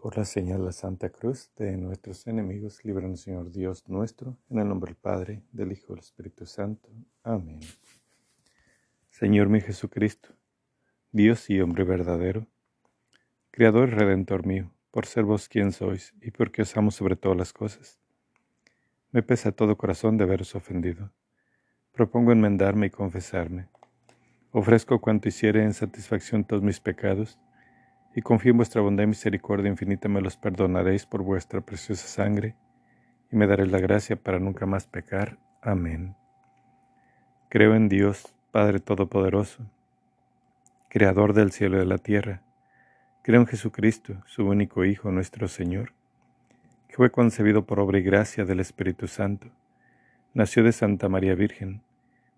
Por la señal de la Santa Cruz de nuestros enemigos, líbranos, Señor Dios nuestro, en el nombre del Padre, del Hijo y del Espíritu Santo. Amén. Señor mi Jesucristo, Dios y hombre verdadero, Creador y Redentor mío, por ser vos quien sois y porque os amo sobre todas las cosas. Me pesa todo corazón de haberos ofendido. Propongo enmendarme y confesarme. Ofrezco cuanto hiciere en satisfacción todos mis pecados y confío en vuestra bondad y misericordia infinita me los perdonaréis por vuestra preciosa sangre, y me daréis la gracia para nunca más pecar. Amén. Creo en Dios, Padre Todopoderoso, Creador del cielo y de la tierra. Creo en Jesucristo, su único Hijo, nuestro Señor, que fue concebido por obra y gracia del Espíritu Santo. Nació de Santa María Virgen,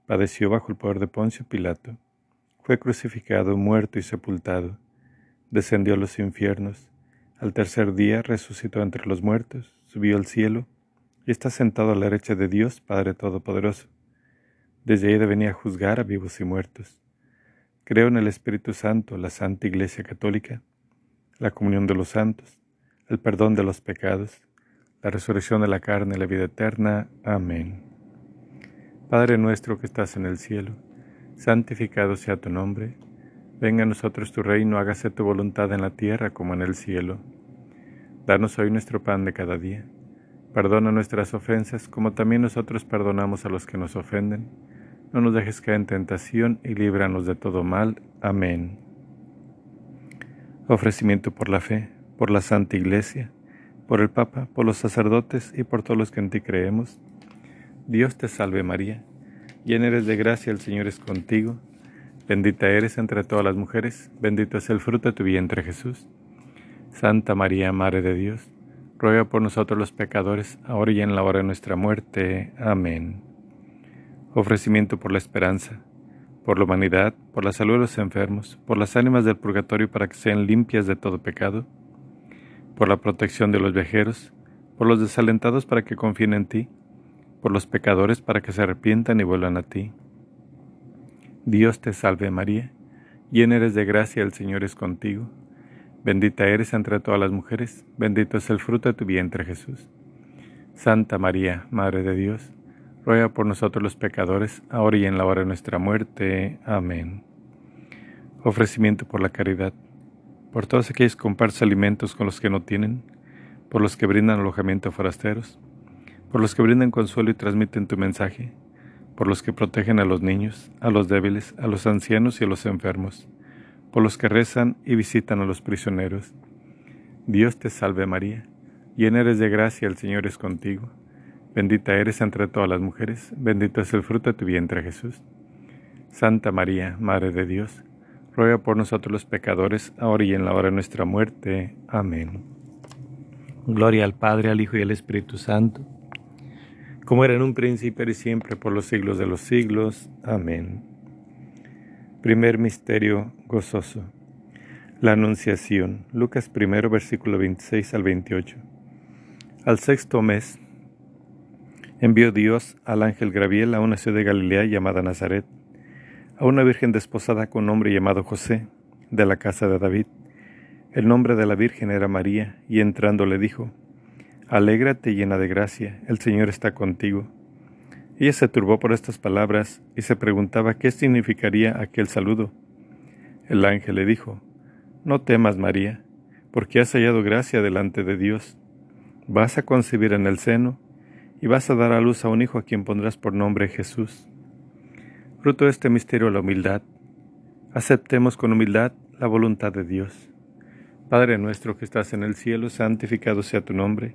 padeció bajo el poder de Poncio Pilato, fue crucificado, muerto y sepultado descendió a los infiernos, al tercer día resucitó entre los muertos, subió al cielo y está sentado a la derecha de Dios Padre Todopoderoso. Desde ahí venir a juzgar a vivos y muertos. Creo en el Espíritu Santo, la Santa Iglesia Católica, la comunión de los santos, el perdón de los pecados, la resurrección de la carne y la vida eterna. Amén. Padre nuestro que estás en el cielo, santificado sea tu nombre Venga a nosotros tu reino, hágase tu voluntad en la tierra como en el cielo. Danos hoy nuestro pan de cada día. Perdona nuestras ofensas como también nosotros perdonamos a los que nos ofenden. No nos dejes caer en tentación y líbranos de todo mal. Amén. Ofrecimiento por la fe, por la Santa Iglesia, por el Papa, por los sacerdotes y por todos los que en ti creemos. Dios te salve María, llena eres de gracia, el Señor es contigo. Bendita eres entre todas las mujeres, bendito es el fruto de tu vientre Jesús. Santa María, Madre de Dios, ruega por nosotros los pecadores, ahora y en la hora de nuestra muerte. Amén. Ofrecimiento por la esperanza, por la humanidad, por la salud de los enfermos, por las ánimas del purgatorio para que sean limpias de todo pecado, por la protección de los viajeros, por los desalentados para que confíen en ti, por los pecadores para que se arrepientan y vuelvan a ti Dios te salve María, llena eres de gracia, el Señor es contigo. Bendita eres entre todas las mujeres, bendito es el fruto de tu vientre Jesús. Santa María, Madre de Dios, ruega por nosotros los pecadores, ahora y en la hora de nuestra muerte. Amén. Ofrecimiento por la caridad, por todos aquellos que comparten alimentos con los que no tienen, por los que brindan alojamiento a forasteros, por los que brindan consuelo y transmiten tu mensaje, por los que protegen a los niños, a los débiles, a los ancianos y a los enfermos, por los que rezan y visitan a los prisioneros. Dios te salve María, llena eres de gracia, el Señor es contigo. Bendita eres entre todas las mujeres, bendito es el fruto de tu vientre Jesús. Santa María, Madre de Dios, ruega por nosotros los pecadores, ahora y en la hora de nuestra muerte. Amén. Gloria al Padre, al Hijo y al Espíritu Santo como era en un principio y siempre por los siglos de los siglos. Amén. Primer misterio gozoso. La Anunciación. Lucas primero, versículo 26 al 28. Al sexto mes, envió Dios al ángel Gabriel a una ciudad de Galilea llamada Nazaret, a una virgen desposada con un hombre llamado José, de la casa de David. El nombre de la virgen era María, y entrando le dijo, Alégrate llena de gracia, el Señor está contigo. Ella se turbó por estas palabras y se preguntaba qué significaría aquel saludo. El ángel le dijo, No temas, María, porque has hallado gracia delante de Dios. Vas a concebir en el seno y vas a dar a luz a un hijo a quien pondrás por nombre Jesús. Fruto de este misterio la humildad. Aceptemos con humildad la voluntad de Dios. Padre nuestro que estás en el cielo, santificado sea tu nombre.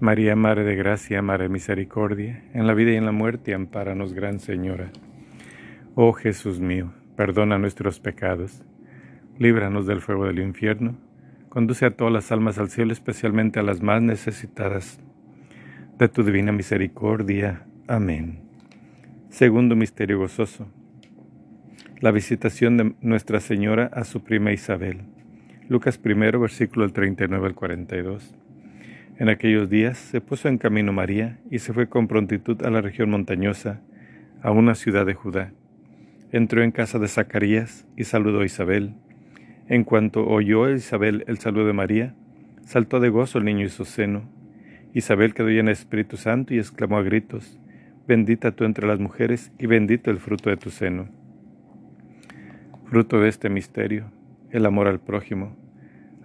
María, Madre de Gracia, Madre de Misericordia, en la vida y en la muerte, ampáranos, Gran Señora. Oh Jesús mío, perdona nuestros pecados líbranos del fuego del infierno, conduce a todas las almas al cielo, especialmente a las más necesitadas de tu divina misericordia. Amén. Segundo misterio gozoso. La visitación de Nuestra Señora a su prima Isabel. Lucas primero, versículo 39 al 42. En aquellos días se puso en camino María y se fue con prontitud a la región montañosa, a una ciudad de Judá. Entró en casa de Zacarías y saludó a Isabel. En cuanto oyó Isabel el saludo de María, saltó de gozo el niño y su seno. Isabel quedó llena Espíritu Santo y exclamó a gritos, Bendita tú entre las mujeres y bendito el fruto de tu seno. Fruto de este misterio, el amor al prójimo.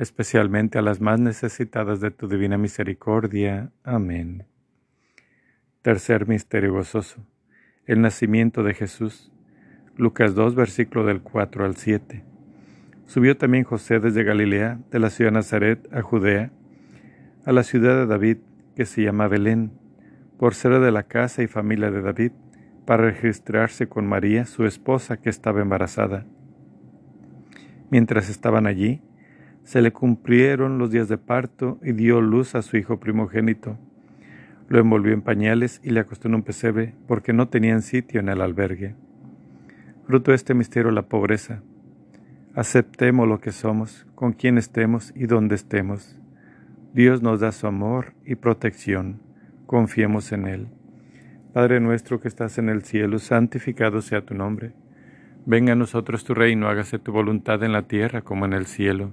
especialmente a las más necesitadas de tu divina misericordia. Amén. Tercer misterio gozoso, el nacimiento de Jesús. Lucas 2, versículo del 4 al 7. Subió también José desde Galilea, de la ciudad de Nazaret, a Judea, a la ciudad de David, que se llama Belén por ser de la casa y familia de David, para registrarse con María, su esposa, que estaba embarazada. Mientras estaban allí, se le cumplieron los días de parto y dio luz a su hijo primogénito. Lo envolvió en pañales y le acostó en un pesebre, porque no tenían sitio en el albergue. Fruto de este misterio la pobreza. Aceptemos lo que somos, con quien estemos y donde estemos. Dios nos da su amor y protección confiemos en Él. Padre nuestro que estás en el cielo, santificado sea tu nombre. Venga a nosotros tu reino, hágase tu voluntad en la tierra como en el cielo.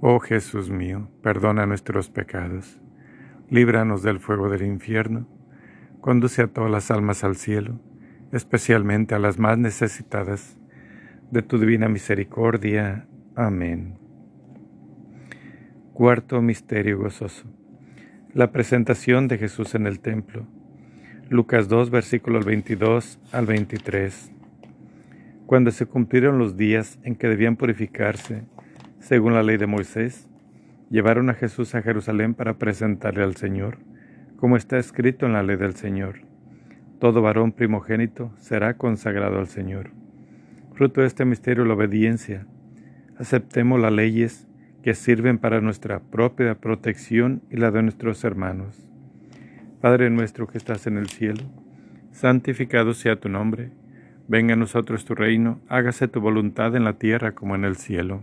Oh Jesús mío, perdona nuestros pecados, líbranos del fuego del infierno, conduce a todas las almas al cielo, especialmente a las más necesitadas de tu divina misericordia. Amén. Cuarto Misterio Gozoso. La presentación de Jesús en el templo. Lucas 2, versículos 22 al 23. Cuando se cumplieron los días en que debían purificarse, según la ley de Moisés, llevaron a Jesús a Jerusalén para presentarle al Señor, como está escrito en la ley del Señor. Todo varón primogénito será consagrado al Señor. Fruto de este misterio la obediencia aceptemos las leyes que sirven para nuestra propia protección y la de nuestros hermanos. Padre nuestro que estás en el cielo, santificado sea tu nombre, venga a nosotros tu reino, hágase tu voluntad en la tierra como en el cielo.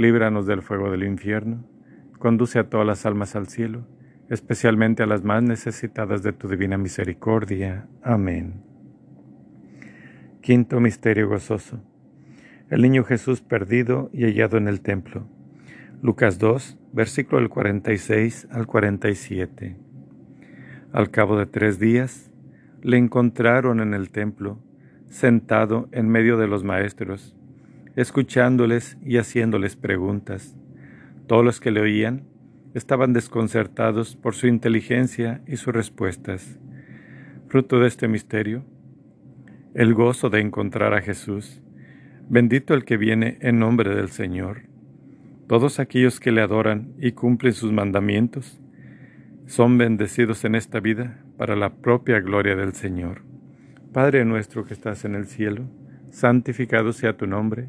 líbranos del fuego del infierno, conduce a todas las almas al cielo, especialmente a las más necesitadas de tu divina misericordia. Amén. Quinto Misterio Gozoso el niño Jesús perdido y hallado en el templo. Lucas 2, versículo del 46 al 47. Al cabo de tres días, le encontraron en el templo, sentado en medio de los maestros, escuchándoles y haciéndoles preguntas. Todos los que le oían estaban desconcertados por su inteligencia y sus respuestas. Fruto de este misterio, el gozo de encontrar a Jesús Bendito el que viene en nombre del Señor. Todos aquellos que le adoran y cumplen sus mandamientos son bendecidos en esta vida para la propia gloria del Señor. Padre nuestro que estás en el cielo, santificado sea tu nombre,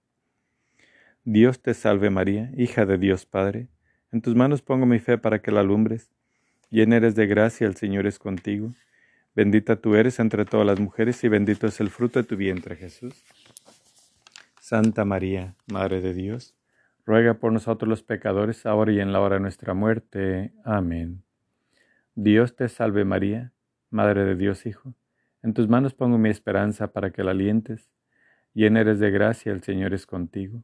Dios te salve María, hija de Dios Padre, en tus manos pongo mi fe para que la alumbres. Llena eres de gracia, el Señor es contigo. Bendita tú eres entre todas las mujeres y bendito es el fruto de tu vientre, Jesús. Santa María, Madre de Dios, ruega por nosotros los pecadores, ahora y en la hora de nuestra muerte. Amén. Dios te salve María, Madre de Dios Hijo, en tus manos pongo mi esperanza para que la alientes. Llena eres de gracia, el Señor es contigo.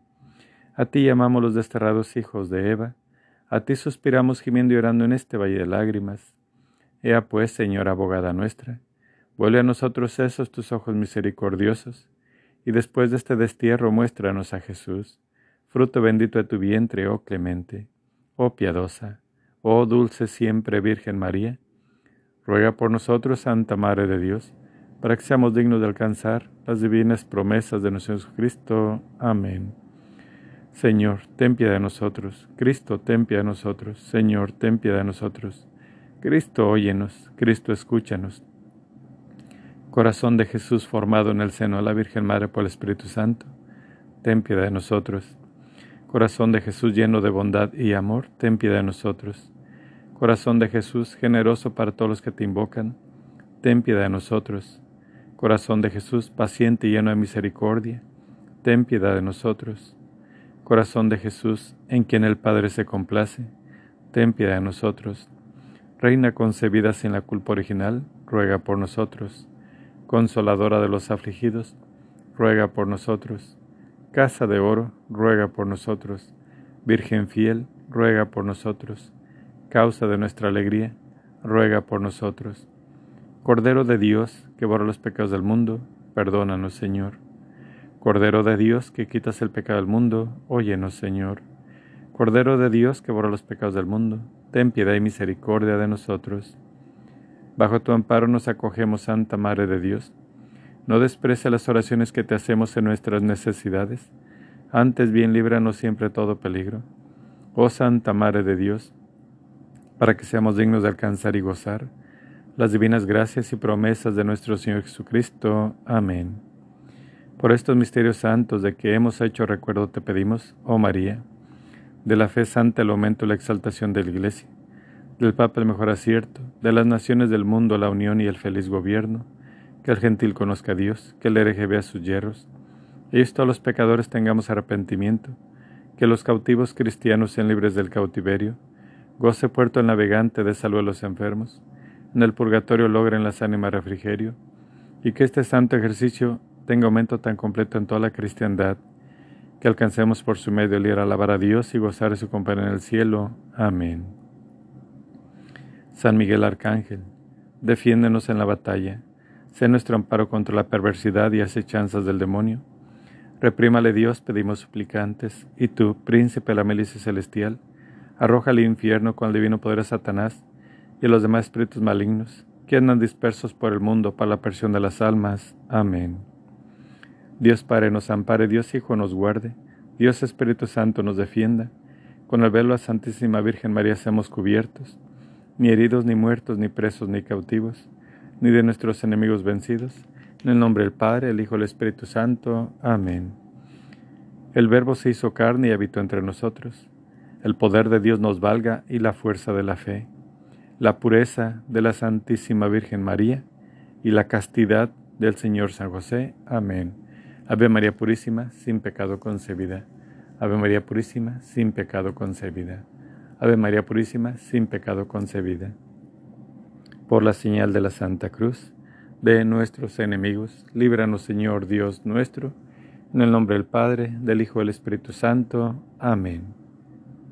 A ti llamamos los desterrados hijos de Eva, a ti suspiramos gimiendo y orando en este valle de lágrimas. Ea pues, Señora abogada nuestra, vuelve a nosotros esos tus ojos misericordiosos, y después de este destierro muéstranos a Jesús, fruto bendito de tu vientre, oh clemente, oh piadosa, oh dulce siempre Virgen María, Ruega por nosotros, Santa Madre de Dios, para que seamos dignos de alcanzar las divinas promesas de nuestro Jesucristo. Amén. Señor, ten piedad de nosotros. Cristo, ten piedad de nosotros. Señor, ten piedad de nosotros. Cristo, óyenos. Cristo, escúchanos. Corazón de Jesús formado en el seno de la Virgen Madre por el Espíritu Santo, ten piedad de nosotros. Corazón de Jesús lleno de bondad y amor, ten piedad de nosotros. Corazón de Jesús, generoso para todos los que te invocan, ten piedad de nosotros. Corazón de Jesús, paciente y lleno de misericordia, ten piedad de nosotros. Corazón de Jesús, en quien el Padre se complace, ten piedad de nosotros. Reina concebida sin la culpa original, ruega por nosotros. Consoladora de los afligidos, ruega por nosotros. Casa de oro, ruega por nosotros. Virgen fiel, ruega por nosotros causa de nuestra alegría, ruega por nosotros. Cordero de Dios, que borra los pecados del mundo, perdónanos, Señor. Cordero de Dios, que quitas el pecado del mundo, óyenos, Señor. Cordero de Dios, que borra los pecados del mundo, ten piedad y misericordia de nosotros. Bajo tu amparo nos acogemos, Santa Madre de Dios. No desprece las oraciones que te hacemos en nuestras necesidades, antes bien líbranos siempre de todo peligro. Oh Santa Madre de Dios, para que seamos dignos de alcanzar y gozar las divinas gracias y promesas de nuestro Señor Jesucristo. Amén. Por estos misterios santos de que hemos hecho recuerdo te pedimos, oh María, de la fe santa el aumento y la exaltación de la Iglesia, del Papa el mejor acierto, de las naciones del mundo la unión y el feliz gobierno, que el gentil conozca a Dios, que el hereje vea sus hierros, y esto a los pecadores tengamos arrepentimiento, que los cautivos cristianos sean libres del cautiverio, Goce puerto el navegante de salud a los enfermos, en el purgatorio logren las ánimas refrigerio, y que este santo ejercicio tenga aumento tan completo en toda la cristiandad, que alcancemos por su medio el ir a alabar a Dios y gozar de su compañía en el cielo. Amén. San Miguel Arcángel, defiéndenos en la batalla. Sé nuestro amparo contra la perversidad y acechanzas del demonio. Reprímale Dios, pedimos suplicantes, y tú, príncipe de la milicia celestial, arroja al infierno con el divino poder a Satanás y a los demás espíritus malignos que andan dispersos por el mundo para la persión de las almas. Amén. Dios Padre nos ampare, Dios Hijo nos guarde, Dios Espíritu Santo nos defienda. Con el velo a Santísima Virgen María seamos cubiertos, ni heridos, ni muertos, ni presos, ni cautivos, ni de nuestros enemigos vencidos. En el nombre del Padre, el Hijo y el Espíritu Santo. Amén. El Verbo se hizo carne y habitó entre nosotros. El poder de Dios nos valga y la fuerza de la fe, la pureza de la Santísima Virgen María y la castidad del Señor San José. Amén. Ave María Purísima, sin pecado concebida. Ave María Purísima, sin pecado concebida. Ave María Purísima, sin pecado concebida. Por la señal de la Santa Cruz, de nuestros enemigos, líbranos Señor Dios nuestro, en el nombre del Padre, del Hijo y del Espíritu Santo. Amén.